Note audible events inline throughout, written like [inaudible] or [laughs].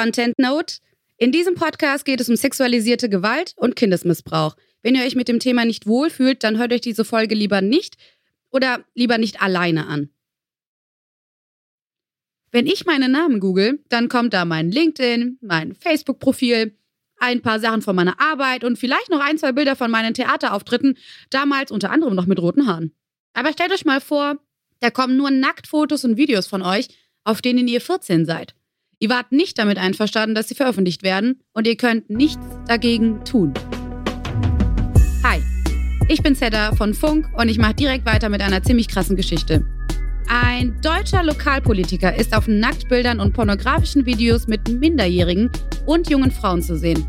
Content Note. In diesem Podcast geht es um sexualisierte Gewalt und Kindesmissbrauch. Wenn ihr euch mit dem Thema nicht wohlfühlt, dann hört euch diese Folge lieber nicht oder lieber nicht alleine an. Wenn ich meinen Namen google, dann kommt da mein LinkedIn, mein Facebook-Profil, ein paar Sachen von meiner Arbeit und vielleicht noch ein, zwei Bilder von meinen Theaterauftritten, damals unter anderem noch mit roten Haaren. Aber stellt euch mal vor, da kommen nur Nacktfotos und Videos von euch, auf denen ihr 14 seid. Ihr wart nicht damit einverstanden, dass sie veröffentlicht werden und ihr könnt nichts dagegen tun. Hi, ich bin Zedda von Funk und ich mache direkt weiter mit einer ziemlich krassen Geschichte. Ein deutscher Lokalpolitiker ist auf Nacktbildern und pornografischen Videos mit Minderjährigen und jungen Frauen zu sehen.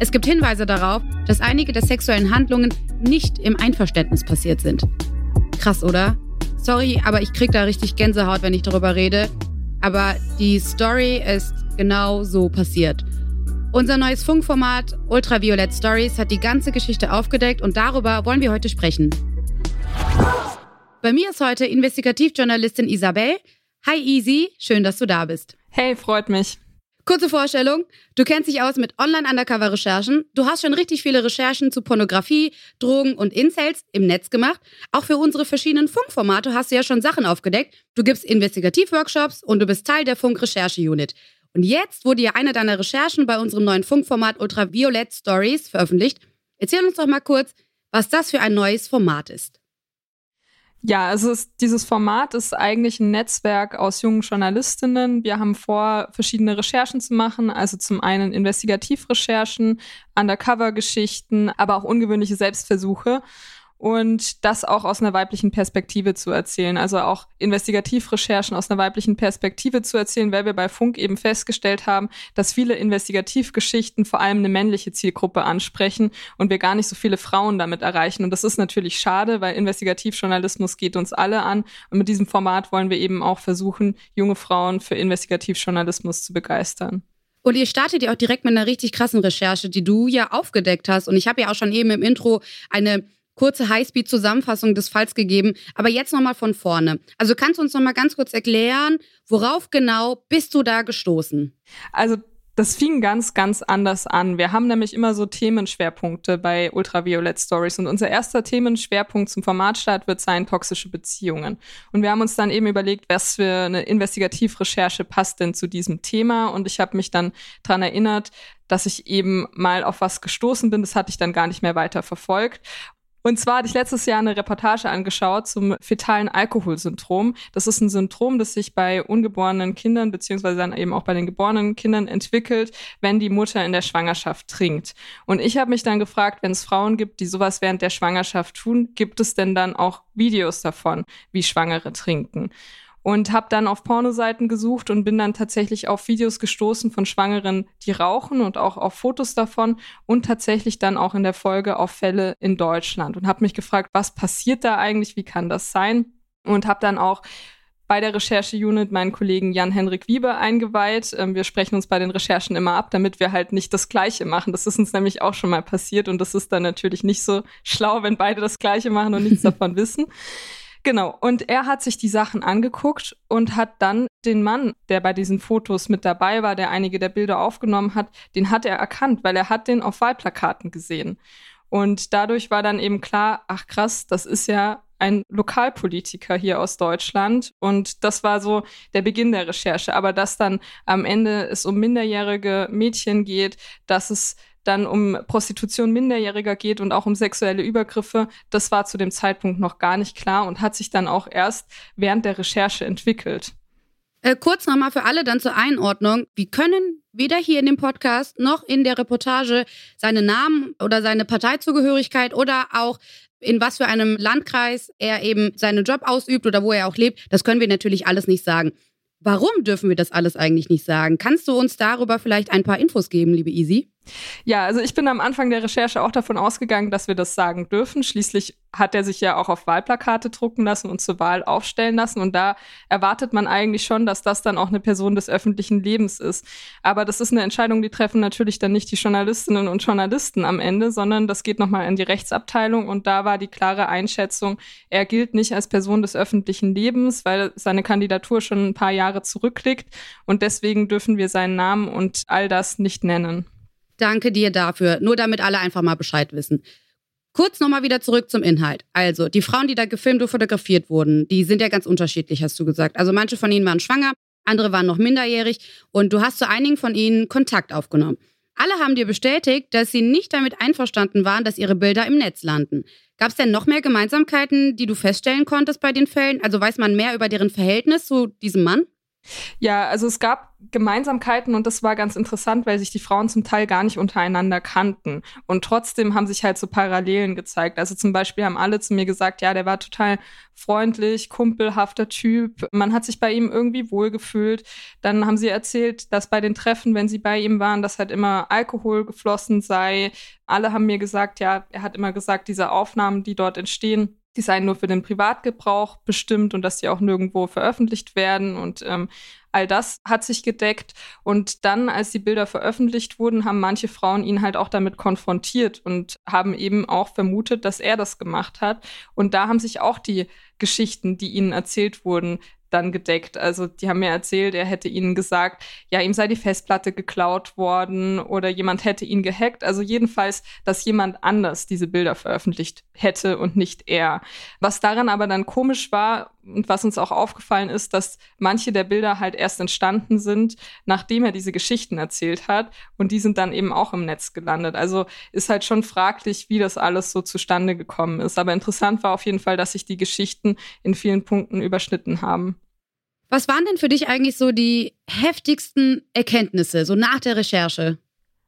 Es gibt Hinweise darauf, dass einige der sexuellen Handlungen nicht im Einverständnis passiert sind. Krass, oder? Sorry, aber ich krieg da richtig Gänsehaut, wenn ich darüber rede. Aber die Story ist genau so passiert. Unser neues Funkformat Ultraviolet Stories hat die ganze Geschichte aufgedeckt und darüber wollen wir heute sprechen. Bei mir ist heute Investigativjournalistin Isabel. Hi Easy, schön, dass du da bist. Hey, freut mich. Kurze Vorstellung. Du kennst dich aus mit Online-Undercover-Recherchen. Du hast schon richtig viele Recherchen zu Pornografie, Drogen und Incels im Netz gemacht. Auch für unsere verschiedenen Funkformate hast du ja schon Sachen aufgedeckt. Du gibst Investigativworkshops und du bist Teil der Funk-Recherche-Unit. Und jetzt wurde ja eine deiner Recherchen bei unserem neuen Funkformat Ultraviolet Stories veröffentlicht. Erzähl uns doch mal kurz, was das für ein neues Format ist. Ja, also es, dieses Format ist eigentlich ein Netzwerk aus jungen Journalistinnen. Wir haben vor, verschiedene Recherchen zu machen, also zum einen Investigativrecherchen, Undercover-Geschichten, aber auch ungewöhnliche Selbstversuche und das auch aus einer weiblichen Perspektive zu erzählen. Also auch Investigativrecherchen aus einer weiblichen Perspektive zu erzählen, weil wir bei Funk eben festgestellt haben, dass viele Investigativgeschichten vor allem eine männliche Zielgruppe ansprechen und wir gar nicht so viele Frauen damit erreichen. Und das ist natürlich schade, weil Investigativjournalismus geht uns alle an. Und mit diesem Format wollen wir eben auch versuchen, junge Frauen für Investigativjournalismus zu begeistern. Und ihr startet ja auch direkt mit einer richtig krassen Recherche, die du ja aufgedeckt hast. Und ich habe ja auch schon eben im Intro eine kurze Highspeed-Zusammenfassung des Falls gegeben. Aber jetzt nochmal von vorne. Also kannst du uns nochmal ganz kurz erklären, worauf genau bist du da gestoßen? Also das fing ganz, ganz anders an. Wir haben nämlich immer so Themenschwerpunkte bei Ultraviolet Stories und unser erster Themenschwerpunkt zum Formatstart wird sein toxische Beziehungen. Und wir haben uns dann eben überlegt, was für eine Investigativrecherche passt denn zu diesem Thema und ich habe mich dann dran erinnert, dass ich eben mal auf was gestoßen bin. Das hatte ich dann gar nicht mehr weiter verfolgt. Und zwar hatte ich letztes Jahr eine Reportage angeschaut zum fetalen Alkoholsyndrom. Das ist ein Syndrom, das sich bei ungeborenen Kindern beziehungsweise dann eben auch bei den geborenen Kindern entwickelt, wenn die Mutter in der Schwangerschaft trinkt. Und ich habe mich dann gefragt, wenn es Frauen gibt, die sowas während der Schwangerschaft tun, gibt es denn dann auch Videos davon, wie Schwangere trinken? Und habe dann auf Pornoseiten gesucht und bin dann tatsächlich auf Videos gestoßen von Schwangeren, die rauchen und auch auf Fotos davon und tatsächlich dann auch in der Folge auf Fälle in Deutschland und habe mich gefragt, was passiert da eigentlich, wie kann das sein und habe dann auch bei der Recherche-Unit meinen Kollegen Jan-Henrik Wiebe eingeweiht. Ähm, wir sprechen uns bei den Recherchen immer ab, damit wir halt nicht das Gleiche machen. Das ist uns nämlich auch schon mal passiert und das ist dann natürlich nicht so schlau, wenn beide das Gleiche machen und nichts [laughs] davon wissen. Genau. Und er hat sich die Sachen angeguckt und hat dann den Mann, der bei diesen Fotos mit dabei war, der einige der Bilder aufgenommen hat, den hat er erkannt, weil er hat den auf Wahlplakaten gesehen. Und dadurch war dann eben klar, ach krass, das ist ja ein Lokalpolitiker hier aus Deutschland. Und das war so der Beginn der Recherche. Aber dass dann am Ende es um minderjährige Mädchen geht, dass es dann um Prostitution Minderjähriger geht und auch um sexuelle Übergriffe, das war zu dem Zeitpunkt noch gar nicht klar und hat sich dann auch erst während der Recherche entwickelt. Äh, kurz nochmal für alle dann zur Einordnung. Wir können weder hier in dem Podcast noch in der Reportage seinen Namen oder seine Parteizugehörigkeit oder auch in was für einem Landkreis er eben seinen Job ausübt oder wo er auch lebt, das können wir natürlich alles nicht sagen. Warum dürfen wir das alles eigentlich nicht sagen? Kannst du uns darüber vielleicht ein paar Infos geben, liebe Easy? Ja, also ich bin am Anfang der Recherche auch davon ausgegangen, dass wir das sagen dürfen. Schließlich hat er sich ja auch auf Wahlplakate drucken lassen und zur Wahl aufstellen lassen. Und da erwartet man eigentlich schon, dass das dann auch eine Person des öffentlichen Lebens ist. Aber das ist eine Entscheidung, die treffen natürlich dann nicht die Journalistinnen und Journalisten am Ende, sondern das geht nochmal in die Rechtsabteilung. Und da war die klare Einschätzung, er gilt nicht als Person des öffentlichen Lebens, weil seine Kandidatur schon ein paar Jahre zurückliegt. Und deswegen dürfen wir seinen Namen und all das nicht nennen. Danke dir dafür. Nur damit alle einfach mal Bescheid wissen. Kurz nochmal wieder zurück zum Inhalt. Also, die Frauen, die da gefilmt und fotografiert wurden, die sind ja ganz unterschiedlich, hast du gesagt. Also, manche von ihnen waren schwanger, andere waren noch minderjährig und du hast zu einigen von ihnen Kontakt aufgenommen. Alle haben dir bestätigt, dass sie nicht damit einverstanden waren, dass ihre Bilder im Netz landen. Gab es denn noch mehr Gemeinsamkeiten, die du feststellen konntest bei den Fällen? Also weiß man mehr über deren Verhältnis zu diesem Mann? Ja, also es gab Gemeinsamkeiten und das war ganz interessant, weil sich die Frauen zum Teil gar nicht untereinander kannten. Und trotzdem haben sich halt so Parallelen gezeigt. Also zum Beispiel haben alle zu mir gesagt, ja, der war total freundlich, kumpelhafter Typ. Man hat sich bei ihm irgendwie wohlgefühlt. Dann haben sie erzählt, dass bei den Treffen, wenn sie bei ihm waren, dass halt immer Alkohol geflossen sei. Alle haben mir gesagt, ja, er hat immer gesagt, diese Aufnahmen, die dort entstehen, die seien nur für den Privatgebrauch bestimmt und dass die auch nirgendwo veröffentlicht werden. Und ähm, all das hat sich gedeckt. Und dann, als die Bilder veröffentlicht wurden, haben manche Frauen ihn halt auch damit konfrontiert und haben eben auch vermutet, dass er das gemacht hat. Und da haben sich auch die Geschichten, die ihnen erzählt wurden, dann gedeckt. Also die haben mir erzählt, er hätte ihnen gesagt, ja, ihm sei die Festplatte geklaut worden oder jemand hätte ihn gehackt. Also jedenfalls, dass jemand anders diese Bilder veröffentlicht hätte und nicht er. Was daran aber dann komisch war und was uns auch aufgefallen ist, dass manche der Bilder halt erst entstanden sind, nachdem er diese Geschichten erzählt hat und die sind dann eben auch im Netz gelandet. Also ist halt schon fraglich, wie das alles so zustande gekommen ist. Aber interessant war auf jeden Fall, dass sich die Geschichten in vielen Punkten überschnitten haben. Was waren denn für dich eigentlich so die heftigsten Erkenntnisse, so nach der Recherche?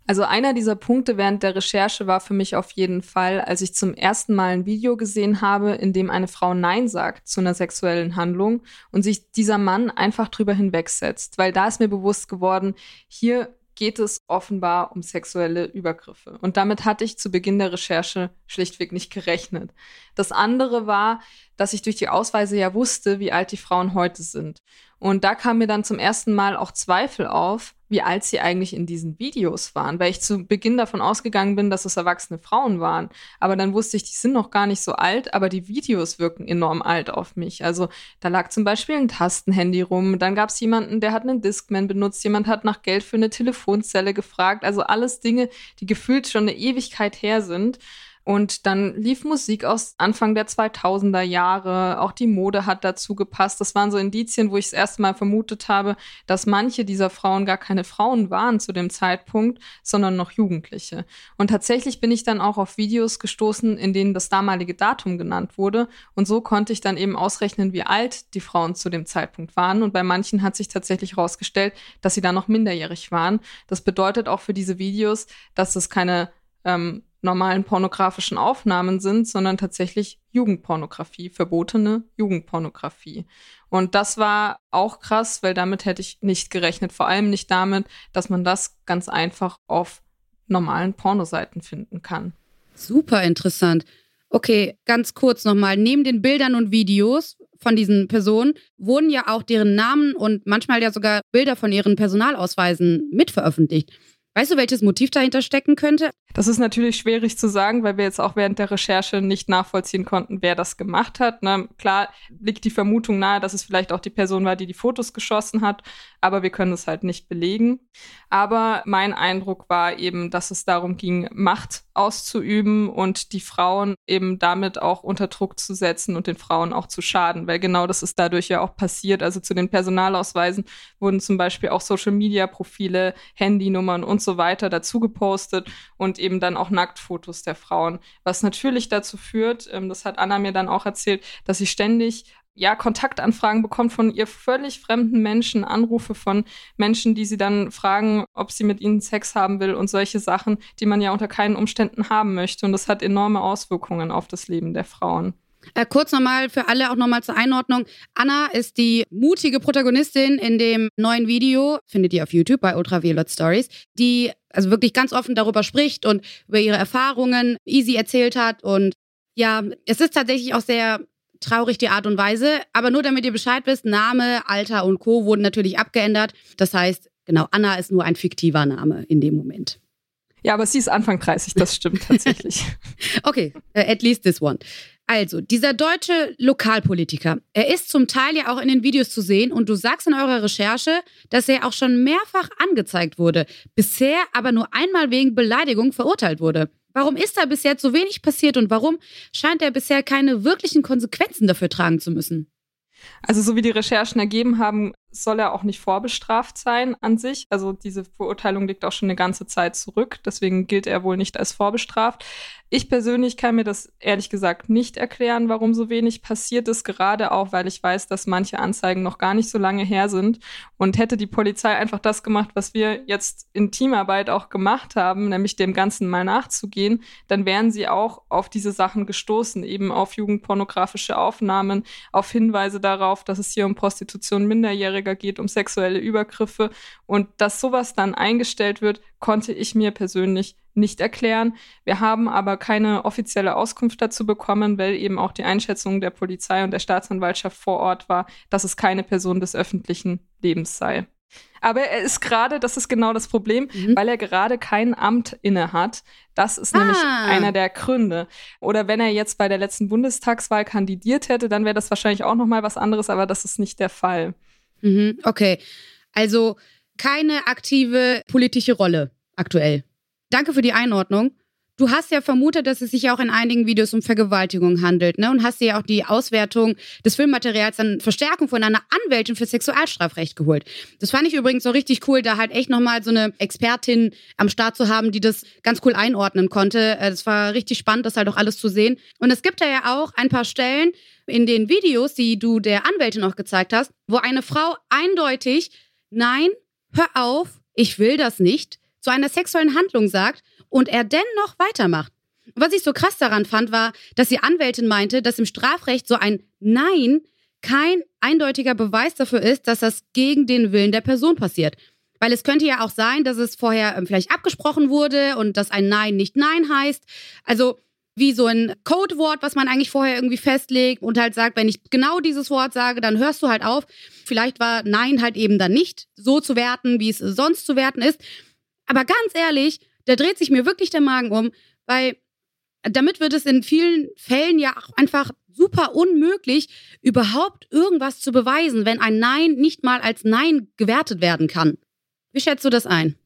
Also einer dieser Punkte während der Recherche war für mich auf jeden Fall, als ich zum ersten Mal ein Video gesehen habe, in dem eine Frau Nein sagt zu einer sexuellen Handlung und sich dieser Mann einfach drüber hinwegsetzt. Weil da ist mir bewusst geworden, hier geht es offenbar um sexuelle Übergriffe. Und damit hatte ich zu Beginn der Recherche schlichtweg nicht gerechnet. Das andere war, dass ich durch die Ausweise ja wusste, wie alt die Frauen heute sind. Und da kam mir dann zum ersten Mal auch Zweifel auf, wie alt sie eigentlich in diesen Videos waren, weil ich zu Beginn davon ausgegangen bin, dass es erwachsene Frauen waren. Aber dann wusste ich, die sind noch gar nicht so alt, aber die Videos wirken enorm alt auf mich. Also da lag zum Beispiel ein Tastenhandy rum, dann gab es jemanden, der hat einen Discman benutzt, jemand hat nach Geld für eine Telefonzelle gefragt. Also alles Dinge, die gefühlt schon eine Ewigkeit her sind. Und dann lief Musik aus Anfang der 2000er Jahre. Auch die Mode hat dazu gepasst. Das waren so Indizien, wo ich das erste Mal vermutet habe, dass manche dieser Frauen gar keine Frauen waren zu dem Zeitpunkt, sondern noch Jugendliche. Und tatsächlich bin ich dann auch auf Videos gestoßen, in denen das damalige Datum genannt wurde. Und so konnte ich dann eben ausrechnen, wie alt die Frauen zu dem Zeitpunkt waren. Und bei manchen hat sich tatsächlich herausgestellt, dass sie da noch minderjährig waren. Das bedeutet auch für diese Videos, dass es keine ähm, normalen pornografischen Aufnahmen sind, sondern tatsächlich Jugendpornografie, verbotene Jugendpornografie. Und das war auch krass, weil damit hätte ich nicht gerechnet. Vor allem nicht damit, dass man das ganz einfach auf normalen Pornoseiten finden kann. Super interessant. Okay, ganz kurz nochmal. Neben den Bildern und Videos von diesen Personen wurden ja auch deren Namen und manchmal ja sogar Bilder von ihren Personalausweisen mitveröffentlicht. Weißt du, welches Motiv dahinter stecken könnte? Das ist natürlich schwierig zu sagen, weil wir jetzt auch während der Recherche nicht nachvollziehen konnten, wer das gemacht hat. Ne? Klar liegt die Vermutung nahe, dass es vielleicht auch die Person war, die die Fotos geschossen hat, aber wir können es halt nicht belegen. Aber mein Eindruck war eben, dass es darum ging, Macht auszuüben und die Frauen eben damit auch unter Druck zu setzen und den Frauen auch zu schaden, weil genau das ist dadurch ja auch passiert. Also zu den Personalausweisen wurden zum Beispiel auch Social-Media-Profile, Handynummern und so weiter dazu gepostet und eben dann auch Nacktfotos der Frauen, was natürlich dazu führt, ähm, das hat Anna mir dann auch erzählt, dass sie ständig ja, Kontaktanfragen bekommt von ihr völlig fremden Menschen, Anrufe von Menschen, die sie dann fragen, ob sie mit ihnen Sex haben will und solche Sachen, die man ja unter keinen Umständen haben möchte. Und das hat enorme Auswirkungen auf das Leben der Frauen. Äh, kurz nochmal für alle auch nochmal zur Einordnung. Anna ist die mutige Protagonistin in dem neuen Video, findet ihr auf YouTube bei Ultraviolet Stories, die also wirklich ganz offen darüber spricht und über ihre Erfahrungen easy erzählt hat. Und ja, es ist tatsächlich auch sehr traurig die Art und Weise. Aber nur damit ihr Bescheid wisst, Name, Alter und Co. wurden natürlich abgeändert. Das heißt, genau, Anna ist nur ein fiktiver Name in dem Moment. Ja, aber sie ist Anfang 30, das stimmt tatsächlich. [laughs] okay, uh, at least this one. Also, dieser deutsche Lokalpolitiker, er ist zum Teil ja auch in den Videos zu sehen und du sagst in eurer Recherche, dass er auch schon mehrfach angezeigt wurde, bisher aber nur einmal wegen Beleidigung verurteilt wurde. Warum ist da bis jetzt so wenig passiert und warum scheint er bisher keine wirklichen Konsequenzen dafür tragen zu müssen? Also so wie die Recherchen ergeben haben, soll er auch nicht vorbestraft sein an sich. Also diese Verurteilung liegt auch schon eine ganze Zeit zurück. Deswegen gilt er wohl nicht als vorbestraft. Ich persönlich kann mir das ehrlich gesagt nicht erklären, warum so wenig passiert ist, gerade auch, weil ich weiß, dass manche Anzeigen noch gar nicht so lange her sind. Und hätte die Polizei einfach das gemacht, was wir jetzt in Teamarbeit auch gemacht haben, nämlich dem Ganzen mal nachzugehen, dann wären sie auch auf diese Sachen gestoßen, eben auf jugendpornografische Aufnahmen, auf Hinweise darauf, dass es hier um Prostitution Minderjähriger geht, um sexuelle Übergriffe. Und dass sowas dann eingestellt wird, konnte ich mir persönlich nicht erklären. Wir haben aber keine offizielle Auskunft dazu bekommen, weil eben auch die Einschätzung der Polizei und der Staatsanwaltschaft vor Ort war, dass es keine Person des öffentlichen Lebens sei. Aber er ist gerade, das ist genau das Problem, mhm. weil er gerade kein Amt inne hat. Das ist ah. nämlich einer der Gründe. Oder wenn er jetzt bei der letzten Bundestagswahl kandidiert hätte, dann wäre das wahrscheinlich auch noch mal was anderes, aber das ist nicht der Fall. Mhm. Okay. Also keine aktive politische Rolle aktuell. Danke für die Einordnung. Du hast ja vermutet, dass es sich auch in einigen Videos um Vergewaltigung handelt, ne? Und hast dir ja auch die Auswertung des Filmmaterials an Verstärkung von einer Anwältin für Sexualstrafrecht geholt. Das fand ich übrigens so richtig cool, da halt echt nochmal so eine Expertin am Start zu haben, die das ganz cool einordnen konnte. Äh, das war richtig spannend, das halt auch alles zu sehen. Und es gibt da ja auch ein paar Stellen in den Videos, die du der Anwältin auch gezeigt hast, wo eine Frau eindeutig, nein, hör auf, ich will das nicht, zu einer sexuellen Handlung sagt und er dennoch weitermacht. Was ich so krass daran fand, war, dass die Anwältin meinte, dass im Strafrecht so ein Nein kein eindeutiger Beweis dafür ist, dass das gegen den Willen der Person passiert. Weil es könnte ja auch sein, dass es vorher ähm, vielleicht abgesprochen wurde und dass ein Nein nicht Nein heißt. Also wie so ein Codewort, was man eigentlich vorher irgendwie festlegt und halt sagt, wenn ich genau dieses Wort sage, dann hörst du halt auf. Vielleicht war Nein halt eben dann nicht so zu werten, wie es sonst zu werten ist. Aber ganz ehrlich, da dreht sich mir wirklich der Magen um, weil damit wird es in vielen Fällen ja auch einfach super unmöglich, überhaupt irgendwas zu beweisen, wenn ein Nein nicht mal als Nein gewertet werden kann. Wie schätzt du das ein?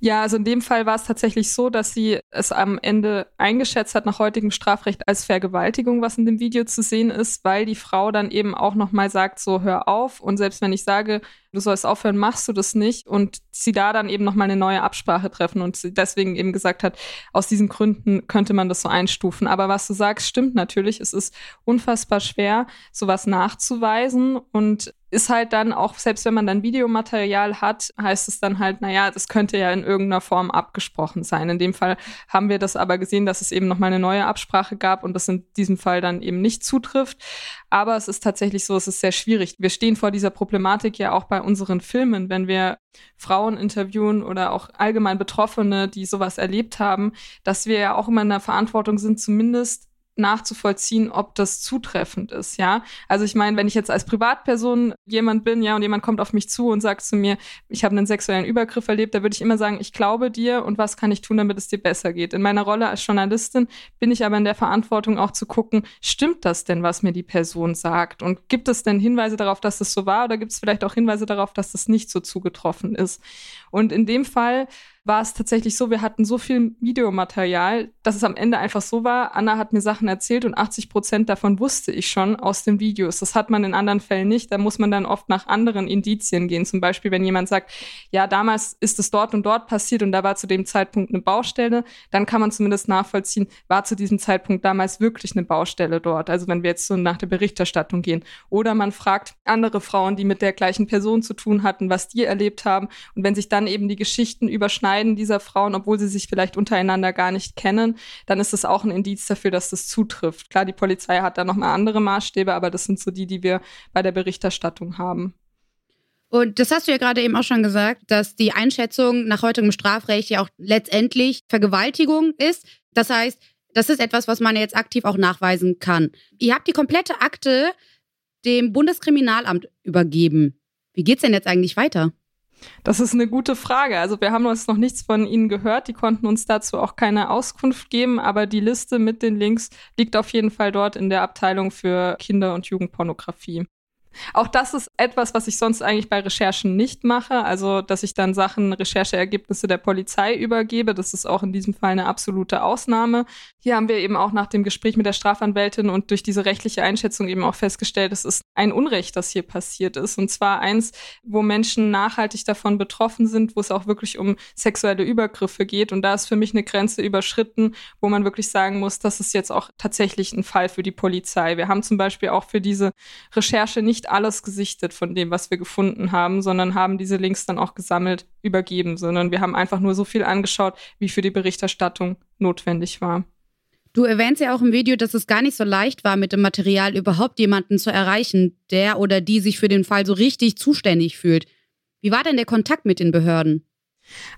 Ja, also in dem Fall war es tatsächlich so, dass sie es am Ende eingeschätzt hat nach heutigem Strafrecht als Vergewaltigung, was in dem Video zu sehen ist, weil die Frau dann eben auch nochmal sagt, so hör auf. Und selbst wenn ich sage, du sollst aufhören, machst du das nicht und sie da dann eben nochmal eine neue Absprache treffen und sie deswegen eben gesagt hat, aus diesen Gründen könnte man das so einstufen. Aber was du sagst, stimmt natürlich. Es ist unfassbar schwer, sowas nachzuweisen und ist halt dann auch, selbst wenn man dann Videomaterial hat, heißt es dann halt, naja, das könnte ja in irgendeiner Form abgesprochen sein. In dem Fall haben wir das aber gesehen, dass es eben nochmal eine neue Absprache gab und das in diesem Fall dann eben nicht zutrifft. Aber es ist tatsächlich so, es ist sehr schwierig. Wir stehen vor dieser Problematik ja auch bei unseren Filmen, wenn wir Frauen interviewen oder auch allgemein Betroffene, die sowas erlebt haben, dass wir ja auch immer in der Verantwortung sind, zumindest nachzuvollziehen, ob das zutreffend ist, ja. Also ich meine, wenn ich jetzt als Privatperson jemand bin, ja, und jemand kommt auf mich zu und sagt zu mir, ich habe einen sexuellen Übergriff erlebt, da würde ich immer sagen, ich glaube dir und was kann ich tun, damit es dir besser geht. In meiner Rolle als Journalistin bin ich aber in der Verantwortung auch zu gucken, stimmt das denn, was mir die Person sagt? Und gibt es denn Hinweise darauf, dass das so war oder gibt es vielleicht auch Hinweise darauf, dass das nicht so zugetroffen ist? Und in dem Fall war es tatsächlich so, wir hatten so viel Videomaterial, dass es am Ende einfach so war, Anna hat mir Sachen erzählt und 80 Prozent davon wusste ich schon aus den Videos. Das hat man in anderen Fällen nicht. Da muss man dann oft nach anderen Indizien gehen. Zum Beispiel, wenn jemand sagt, ja, damals ist es dort und dort passiert und da war zu dem Zeitpunkt eine Baustelle, dann kann man zumindest nachvollziehen, war zu diesem Zeitpunkt damals wirklich eine Baustelle dort. Also wenn wir jetzt so nach der Berichterstattung gehen. Oder man fragt andere Frauen, die mit der gleichen Person zu tun hatten, was die erlebt haben. Und wenn sich dann eben die Geschichten überschneiden, beiden dieser Frauen, obwohl sie sich vielleicht untereinander gar nicht kennen, dann ist das auch ein Indiz dafür, dass das zutrifft. Klar, die Polizei hat da nochmal andere Maßstäbe, aber das sind so die, die wir bei der Berichterstattung haben. Und das hast du ja gerade eben auch schon gesagt, dass die Einschätzung nach heutigem Strafrecht ja auch letztendlich Vergewaltigung ist. Das heißt, das ist etwas, was man jetzt aktiv auch nachweisen kann. Ihr habt die komplette Akte dem Bundeskriminalamt übergeben. Wie geht's denn jetzt eigentlich weiter? Das ist eine gute Frage. Also wir haben uns noch nichts von Ihnen gehört. Die konnten uns dazu auch keine Auskunft geben, aber die Liste mit den Links liegt auf jeden Fall dort in der Abteilung für Kinder- und Jugendpornografie. Auch das ist etwas, was ich sonst eigentlich bei Recherchen nicht mache. Also, dass ich dann Sachen, Rechercheergebnisse der Polizei übergebe. Das ist auch in diesem Fall eine absolute Ausnahme. Hier haben wir eben auch nach dem Gespräch mit der Strafanwältin und durch diese rechtliche Einschätzung eben auch festgestellt, es ist ein Unrecht, das hier passiert ist. Und zwar eins, wo Menschen nachhaltig davon betroffen sind, wo es auch wirklich um sexuelle Übergriffe geht. Und da ist für mich eine Grenze überschritten, wo man wirklich sagen muss, das ist jetzt auch tatsächlich ein Fall für die Polizei. Wir haben zum Beispiel auch für diese Recherche nicht alles gesichtet von dem, was wir gefunden haben, sondern haben diese Links dann auch gesammelt übergeben, sondern wir haben einfach nur so viel angeschaut, wie für die Berichterstattung notwendig war. Du erwähnst ja auch im Video, dass es gar nicht so leicht war, mit dem Material überhaupt jemanden zu erreichen, der oder die sich für den Fall so richtig zuständig fühlt. Wie war denn der Kontakt mit den Behörden?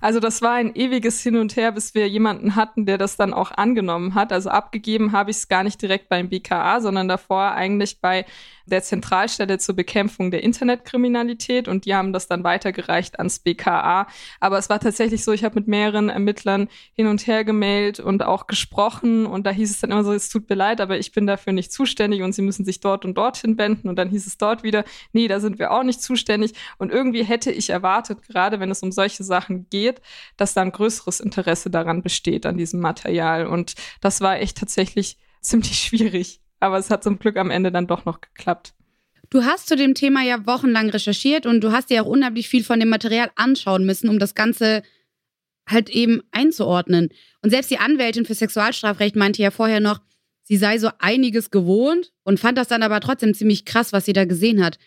Also das war ein ewiges Hin und Her, bis wir jemanden hatten, der das dann auch angenommen hat. Also abgegeben habe ich es gar nicht direkt beim BKA, sondern davor eigentlich bei der Zentralstelle zur Bekämpfung der Internetkriminalität und die haben das dann weitergereicht ans BKA. Aber es war tatsächlich so, ich habe mit mehreren Ermittlern hin und her gemeldet und auch gesprochen und da hieß es dann immer so, es tut mir leid, aber ich bin dafür nicht zuständig und sie müssen sich dort und dorthin wenden und dann hieß es dort wieder, nee, da sind wir auch nicht zuständig. Und irgendwie hätte ich erwartet, gerade wenn es um solche Sachen geht, dass da ein größeres Interesse daran besteht, an diesem Material. Und das war echt tatsächlich ziemlich [laughs] schwierig aber es hat zum Glück am Ende dann doch noch geklappt. Du hast zu dem Thema ja wochenlang recherchiert und du hast dir auch unheimlich viel von dem Material anschauen müssen, um das Ganze halt eben einzuordnen. Und selbst die Anwältin für Sexualstrafrecht meinte ja vorher noch, sie sei so einiges gewohnt und fand das dann aber trotzdem ziemlich krass, was sie da gesehen hat.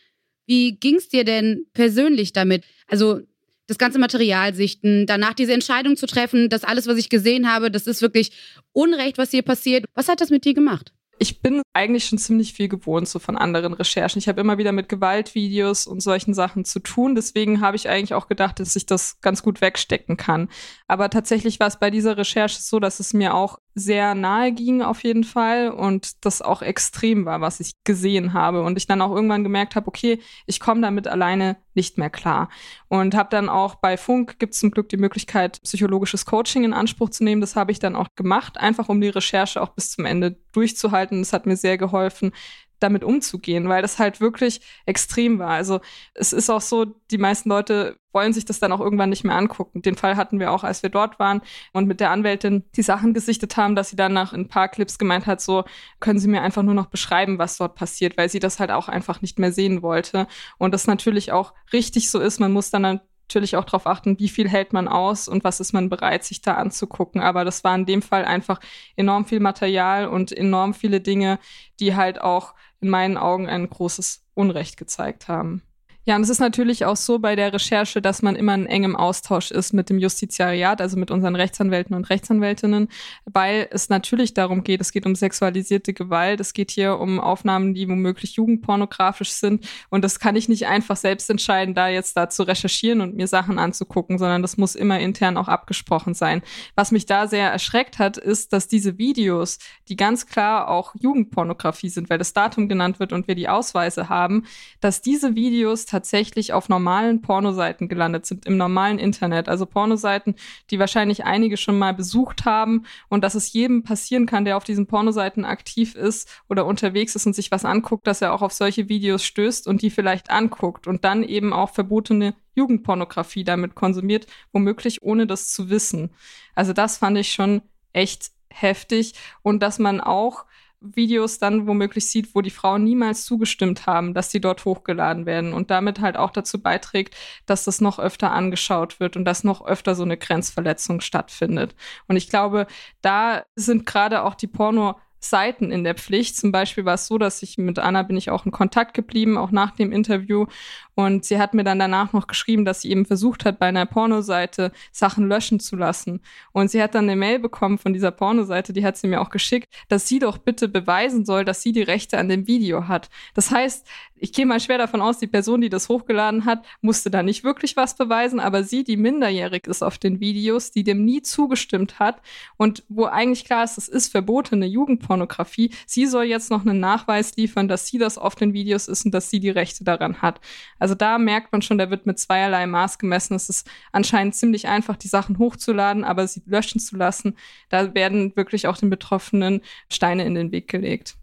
Wie ging es dir denn persönlich damit? Also das ganze Material sichten, danach diese Entscheidung zu treffen, dass alles, was ich gesehen habe, das ist wirklich Unrecht, was hier passiert. Was hat das mit dir gemacht? Ich bin eigentlich schon ziemlich viel gewohnt so von anderen Recherchen. Ich habe immer wieder mit Gewaltvideos und solchen Sachen zu tun. Deswegen habe ich eigentlich auch gedacht, dass ich das ganz gut wegstecken kann. Aber tatsächlich war es bei dieser Recherche so, dass es mir auch sehr nahe ging auf jeden Fall und das auch extrem war, was ich gesehen habe und ich dann auch irgendwann gemerkt habe, okay, ich komme damit alleine nicht mehr klar und habe dann auch bei Funk gibt es zum Glück die Möglichkeit psychologisches Coaching in Anspruch zu nehmen. Das habe ich dann auch gemacht, einfach um die Recherche auch bis zum Ende durchzuhalten. Das hat mir sehr geholfen, damit umzugehen, weil das halt wirklich extrem war. Also es ist auch so, die meisten Leute wollen sich das dann auch irgendwann nicht mehr angucken. Den Fall hatten wir auch, als wir dort waren und mit der Anwältin die Sachen gesichtet haben, dass sie dann nach ein paar Clips gemeint hat, so können Sie mir einfach nur noch beschreiben, was dort passiert, weil sie das halt auch einfach nicht mehr sehen wollte. Und das natürlich auch richtig so ist. Man muss dann natürlich auch darauf achten, wie viel hält man aus und was ist man bereit, sich da anzugucken. Aber das war in dem Fall einfach enorm viel Material und enorm viele Dinge, die halt auch in meinen Augen ein großes Unrecht gezeigt haben. Ja, und es ist natürlich auch so bei der Recherche, dass man immer in engem Austausch ist mit dem Justiziariat, also mit unseren Rechtsanwälten und Rechtsanwältinnen, weil es natürlich darum geht, es geht um sexualisierte Gewalt, es geht hier um Aufnahmen, die womöglich jugendpornografisch sind. Und das kann ich nicht einfach selbst entscheiden, da jetzt da zu recherchieren und mir Sachen anzugucken, sondern das muss immer intern auch abgesprochen sein. Was mich da sehr erschreckt hat, ist, dass diese Videos, die ganz klar auch Jugendpornografie sind, weil das Datum genannt wird und wir die Ausweise haben, dass diese Videos tatsächlich auf normalen Pornoseiten gelandet sind, im normalen Internet. Also Pornoseiten, die wahrscheinlich einige schon mal besucht haben und dass es jedem passieren kann, der auf diesen Pornoseiten aktiv ist oder unterwegs ist und sich was anguckt, dass er auch auf solche Videos stößt und die vielleicht anguckt und dann eben auch verbotene Jugendpornografie damit konsumiert, womöglich ohne das zu wissen. Also das fand ich schon echt heftig und dass man auch Videos dann womöglich sieht, wo die Frauen niemals zugestimmt haben, dass sie dort hochgeladen werden und damit halt auch dazu beiträgt, dass das noch öfter angeschaut wird und dass noch öfter so eine Grenzverletzung stattfindet. Und ich glaube, da sind gerade auch die Porno Seiten in der Pflicht. Zum Beispiel war es so, dass ich mit Anna bin ich auch in Kontakt geblieben, auch nach dem Interview. Und sie hat mir dann danach noch geschrieben, dass sie eben versucht hat, bei einer Pornoseite Sachen löschen zu lassen. Und sie hat dann eine Mail bekommen von dieser Pornoseite, die hat sie mir auch geschickt, dass sie doch bitte beweisen soll, dass sie die Rechte an dem Video hat. Das heißt, ich gehe mal schwer davon aus, die Person, die das hochgeladen hat, musste da nicht wirklich was beweisen, aber sie, die minderjährig ist auf den Videos, die dem nie zugestimmt hat und wo eigentlich klar ist, es ist verbotene Jugendpornografie, sie soll jetzt noch einen Nachweis liefern, dass sie das auf den Videos ist und dass sie die Rechte daran hat. Also da merkt man schon, da wird mit zweierlei Maß gemessen. Es ist anscheinend ziemlich einfach, die Sachen hochzuladen, aber sie löschen zu lassen. Da werden wirklich auch den Betroffenen Steine in den Weg gelegt.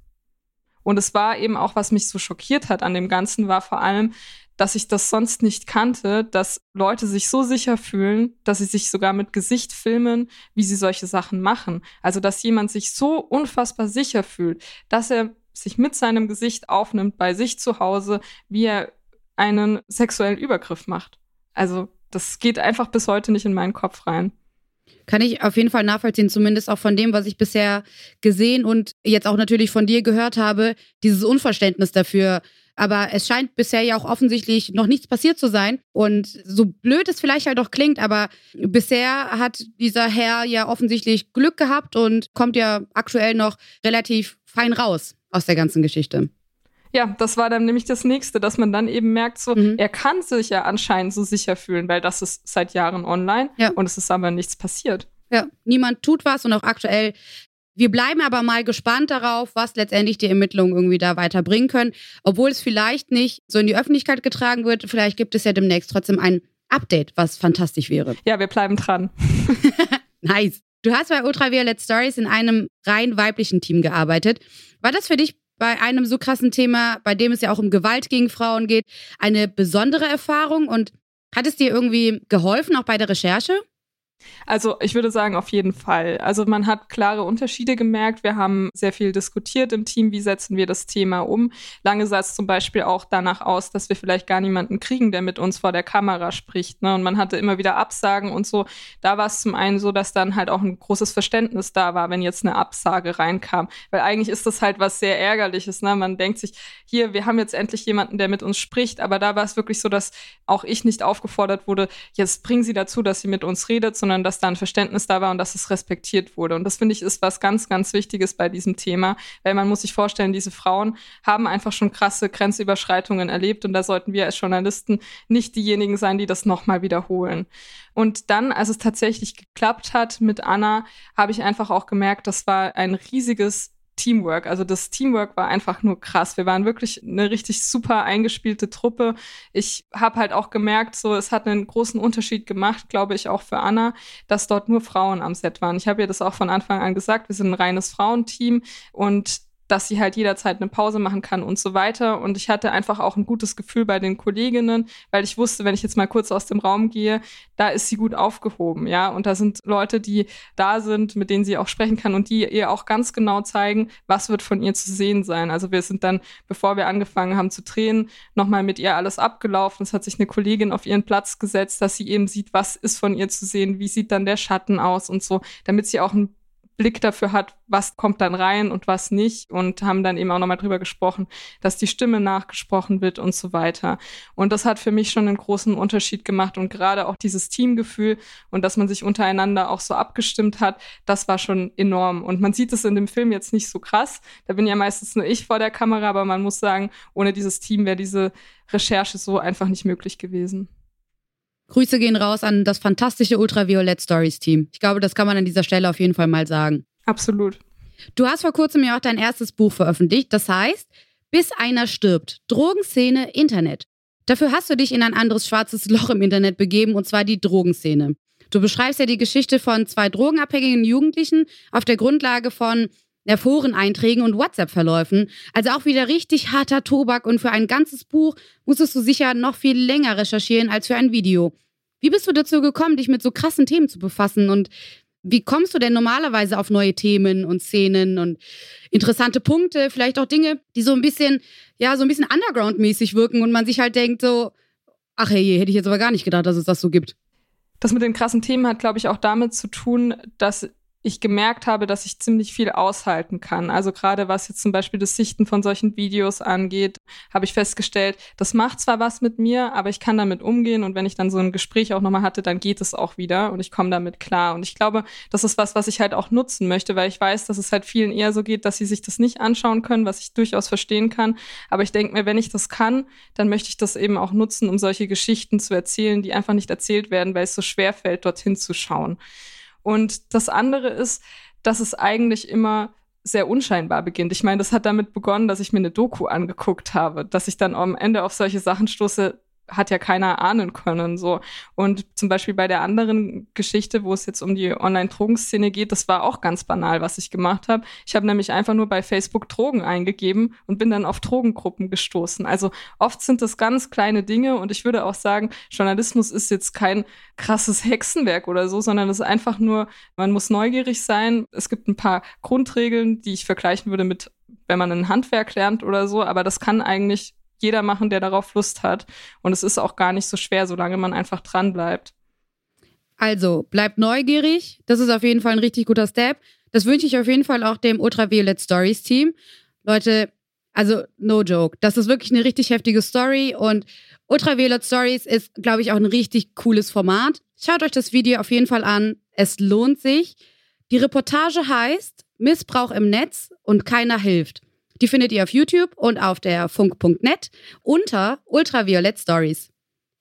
Und es war eben auch, was mich so schockiert hat an dem Ganzen, war vor allem, dass ich das sonst nicht kannte, dass Leute sich so sicher fühlen, dass sie sich sogar mit Gesicht filmen, wie sie solche Sachen machen. Also, dass jemand sich so unfassbar sicher fühlt, dass er sich mit seinem Gesicht aufnimmt bei sich zu Hause, wie er einen sexuellen Übergriff macht. Also, das geht einfach bis heute nicht in meinen Kopf rein. Kann ich auf jeden Fall nachvollziehen, zumindest auch von dem, was ich bisher gesehen und jetzt auch natürlich von dir gehört habe, dieses Unverständnis dafür. Aber es scheint bisher ja auch offensichtlich noch nichts passiert zu sein. Und so blöd es vielleicht halt auch klingt, aber bisher hat dieser Herr ja offensichtlich Glück gehabt und kommt ja aktuell noch relativ fein raus aus der ganzen Geschichte. Ja, das war dann nämlich das nächste, dass man dann eben merkt, so, mhm. er kann sich ja anscheinend so sicher fühlen, weil das ist seit Jahren online ja. und es ist aber nichts passiert. Ja, niemand tut was und auch aktuell. Wir bleiben aber mal gespannt darauf, was letztendlich die Ermittlungen irgendwie da weiterbringen können. Obwohl es vielleicht nicht so in die Öffentlichkeit getragen wird, vielleicht gibt es ja demnächst trotzdem ein Update, was fantastisch wäre. Ja, wir bleiben dran. [laughs] [laughs] nice. Du hast bei Ultraviolet Stories in einem rein weiblichen Team gearbeitet. War das für dich bei einem so krassen Thema, bei dem es ja auch um Gewalt gegen Frauen geht, eine besondere Erfahrung und hat es dir irgendwie geholfen, auch bei der Recherche? Also ich würde sagen, auf jeden Fall. Also man hat klare Unterschiede gemerkt. Wir haben sehr viel diskutiert im Team, wie setzen wir das Thema um. Lange sah es zum Beispiel auch danach aus, dass wir vielleicht gar niemanden kriegen, der mit uns vor der Kamera spricht. Ne? Und man hatte immer wieder Absagen und so. Da war es zum einen so, dass dann halt auch ein großes Verständnis da war, wenn jetzt eine Absage reinkam. Weil eigentlich ist das halt was sehr Ärgerliches. Ne? Man denkt sich, hier, wir haben jetzt endlich jemanden, der mit uns spricht. Aber da war es wirklich so, dass auch ich nicht aufgefordert wurde, jetzt bringen Sie dazu, dass sie mit uns redet, sondern sondern dass da ein Verständnis da war und dass es respektiert wurde. Und das finde ich ist was ganz, ganz Wichtiges bei diesem Thema, weil man muss sich vorstellen, diese Frauen haben einfach schon krasse Grenzüberschreitungen erlebt und da sollten wir als Journalisten nicht diejenigen sein, die das nochmal wiederholen. Und dann, als es tatsächlich geklappt hat mit Anna, habe ich einfach auch gemerkt, das war ein riesiges Teamwork. Also das Teamwork war einfach nur krass. Wir waren wirklich eine richtig super eingespielte Truppe. Ich habe halt auch gemerkt, so es hat einen großen Unterschied gemacht, glaube ich, auch für Anna, dass dort nur Frauen am Set waren. Ich habe ihr das auch von Anfang an gesagt. Wir sind ein reines Frauenteam und dass sie halt jederzeit eine Pause machen kann und so weiter. Und ich hatte einfach auch ein gutes Gefühl bei den Kolleginnen, weil ich wusste, wenn ich jetzt mal kurz aus dem Raum gehe, da ist sie gut aufgehoben, ja. Und da sind Leute, die da sind, mit denen sie auch sprechen kann und die ihr auch ganz genau zeigen, was wird von ihr zu sehen sein. Also wir sind dann, bevor wir angefangen haben zu drehen, nochmal mit ihr alles abgelaufen. Es hat sich eine Kollegin auf ihren Platz gesetzt, dass sie eben sieht, was ist von ihr zu sehen, wie sieht dann der Schatten aus und so, damit sie auch ein Blick dafür hat, was kommt dann rein und was nicht und haben dann eben auch nochmal drüber gesprochen, dass die Stimme nachgesprochen wird und so weiter. Und das hat für mich schon einen großen Unterschied gemacht und gerade auch dieses Teamgefühl und dass man sich untereinander auch so abgestimmt hat, das war schon enorm. Und man sieht es in dem Film jetzt nicht so krass. Da bin ja meistens nur ich vor der Kamera, aber man muss sagen, ohne dieses Team wäre diese Recherche so einfach nicht möglich gewesen. Grüße gehen raus an das fantastische Ultraviolet Stories Team. Ich glaube, das kann man an dieser Stelle auf jeden Fall mal sagen. Absolut. Du hast vor kurzem ja auch dein erstes Buch veröffentlicht. Das heißt, bis einer stirbt. Drogenszene, Internet. Dafür hast du dich in ein anderes schwarzes Loch im Internet begeben, und zwar die Drogenszene. Du beschreibst ja die Geschichte von zwei drogenabhängigen Jugendlichen auf der Grundlage von Foreneinträgen und WhatsApp-Verläufen. Also auch wieder richtig harter Tobak und für ein ganzes Buch musstest du sicher noch viel länger recherchieren als für ein Video. Wie bist du dazu gekommen, dich mit so krassen Themen zu befassen und wie kommst du denn normalerweise auf neue Themen und Szenen und interessante Punkte, vielleicht auch Dinge, die so ein bisschen, ja, so ein bisschen underground-mäßig wirken und man sich halt denkt so, ach hey, hätte ich jetzt aber gar nicht gedacht, dass es das so gibt. Das mit den krassen Themen hat, glaube ich, auch damit zu tun, dass ich gemerkt habe, dass ich ziemlich viel aushalten kann. Also gerade was jetzt zum Beispiel das Sichten von solchen Videos angeht, habe ich festgestellt, das macht zwar was mit mir, aber ich kann damit umgehen und wenn ich dann so ein Gespräch auch nochmal hatte, dann geht es auch wieder und ich komme damit klar. Und ich glaube, das ist was, was ich halt auch nutzen möchte, weil ich weiß, dass es halt vielen eher so geht, dass sie sich das nicht anschauen können, was ich durchaus verstehen kann. Aber ich denke mir, wenn ich das kann, dann möchte ich das eben auch nutzen, um solche Geschichten zu erzählen, die einfach nicht erzählt werden, weil es so schwer fällt, dorthin zu schauen. Und das andere ist, dass es eigentlich immer sehr unscheinbar beginnt. Ich meine, das hat damit begonnen, dass ich mir eine Doku angeguckt habe, dass ich dann am Ende auf solche Sachen stoße, hat ja keiner ahnen können. So. Und zum Beispiel bei der anderen Geschichte, wo es jetzt um die Online-Drogenszene geht, das war auch ganz banal, was ich gemacht habe. Ich habe nämlich einfach nur bei Facebook Drogen eingegeben und bin dann auf Drogengruppen gestoßen. Also oft sind das ganz kleine Dinge und ich würde auch sagen, Journalismus ist jetzt kein krasses Hexenwerk oder so, sondern es ist einfach nur, man muss neugierig sein. Es gibt ein paar Grundregeln, die ich vergleichen würde mit wenn man ein Handwerk lernt oder so, aber das kann eigentlich jeder machen, der darauf Lust hat. Und es ist auch gar nicht so schwer, solange man einfach dran bleibt. Also, bleibt neugierig. Das ist auf jeden Fall ein richtig guter Step. Das wünsche ich auf jeden Fall auch dem Ultraviolet Stories Team. Leute, also no joke. Das ist wirklich eine richtig heftige Story und Ultraviolet Stories ist, glaube ich, auch ein richtig cooles Format. Schaut euch das Video auf jeden Fall an. Es lohnt sich. Die Reportage heißt Missbrauch im Netz und keiner hilft. Die findet ihr auf YouTube und auf der funk.net unter Ultraviolet Stories.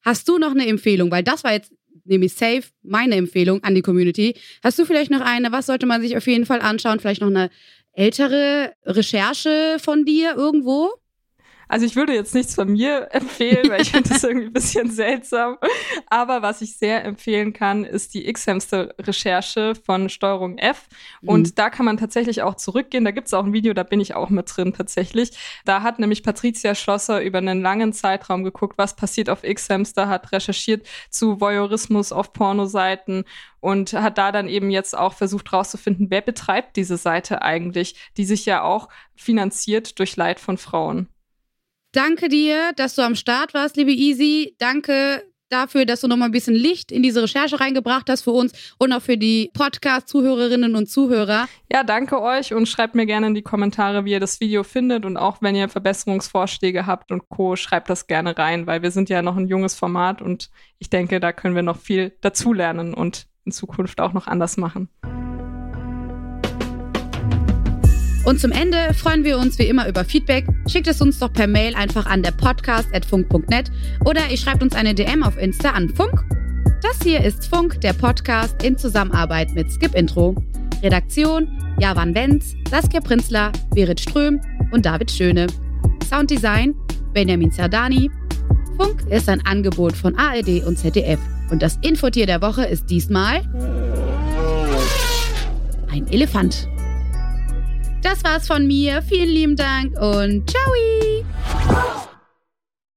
Hast du noch eine Empfehlung? Weil das war jetzt nämlich safe meine Empfehlung an die Community. Hast du vielleicht noch eine? Was sollte man sich auf jeden Fall anschauen? Vielleicht noch eine ältere Recherche von dir irgendwo? Also ich würde jetzt nichts von mir [laughs] empfehlen, weil ich finde das irgendwie ein bisschen seltsam. Aber was ich sehr empfehlen kann, ist die X-Hamster-Recherche von Steuerung F. Und mhm. da kann man tatsächlich auch zurückgehen. Da gibt es auch ein Video, da bin ich auch mit drin tatsächlich. Da hat nämlich Patricia Schlosser über einen langen Zeitraum geguckt, was passiert auf X-Hamster, hat recherchiert zu Voyeurismus auf Pornoseiten und hat da dann eben jetzt auch versucht herauszufinden, wer betreibt diese Seite eigentlich, die sich ja auch finanziert durch Leid von Frauen. Danke dir, dass du am Start warst, liebe Easy. Danke dafür, dass du noch mal ein bisschen Licht in diese Recherche reingebracht hast für uns und auch für die Podcast-Zuhörerinnen und Zuhörer. Ja, danke euch und schreibt mir gerne in die Kommentare, wie ihr das Video findet und auch wenn ihr Verbesserungsvorschläge habt und Co., schreibt das gerne rein, weil wir sind ja noch ein junges Format und ich denke, da können wir noch viel dazulernen und in Zukunft auch noch anders machen. Und zum Ende freuen wir uns wie immer über Feedback. Schickt es uns doch per Mail einfach an der podcast.funk.net oder ihr schreibt uns eine DM auf Insta an Funk. Das hier ist Funk, der Podcast in Zusammenarbeit mit Skip Intro. Redaktion Javan Wenz, Saskia Prinzler, Berit Ström und David Schöne. Sounddesign Benjamin Zerdani. Funk ist ein Angebot von ARD und ZDF. Und das Infotier der Woche ist diesmal ein Elefant. Das war's von mir. Vielen lieben Dank und ciao!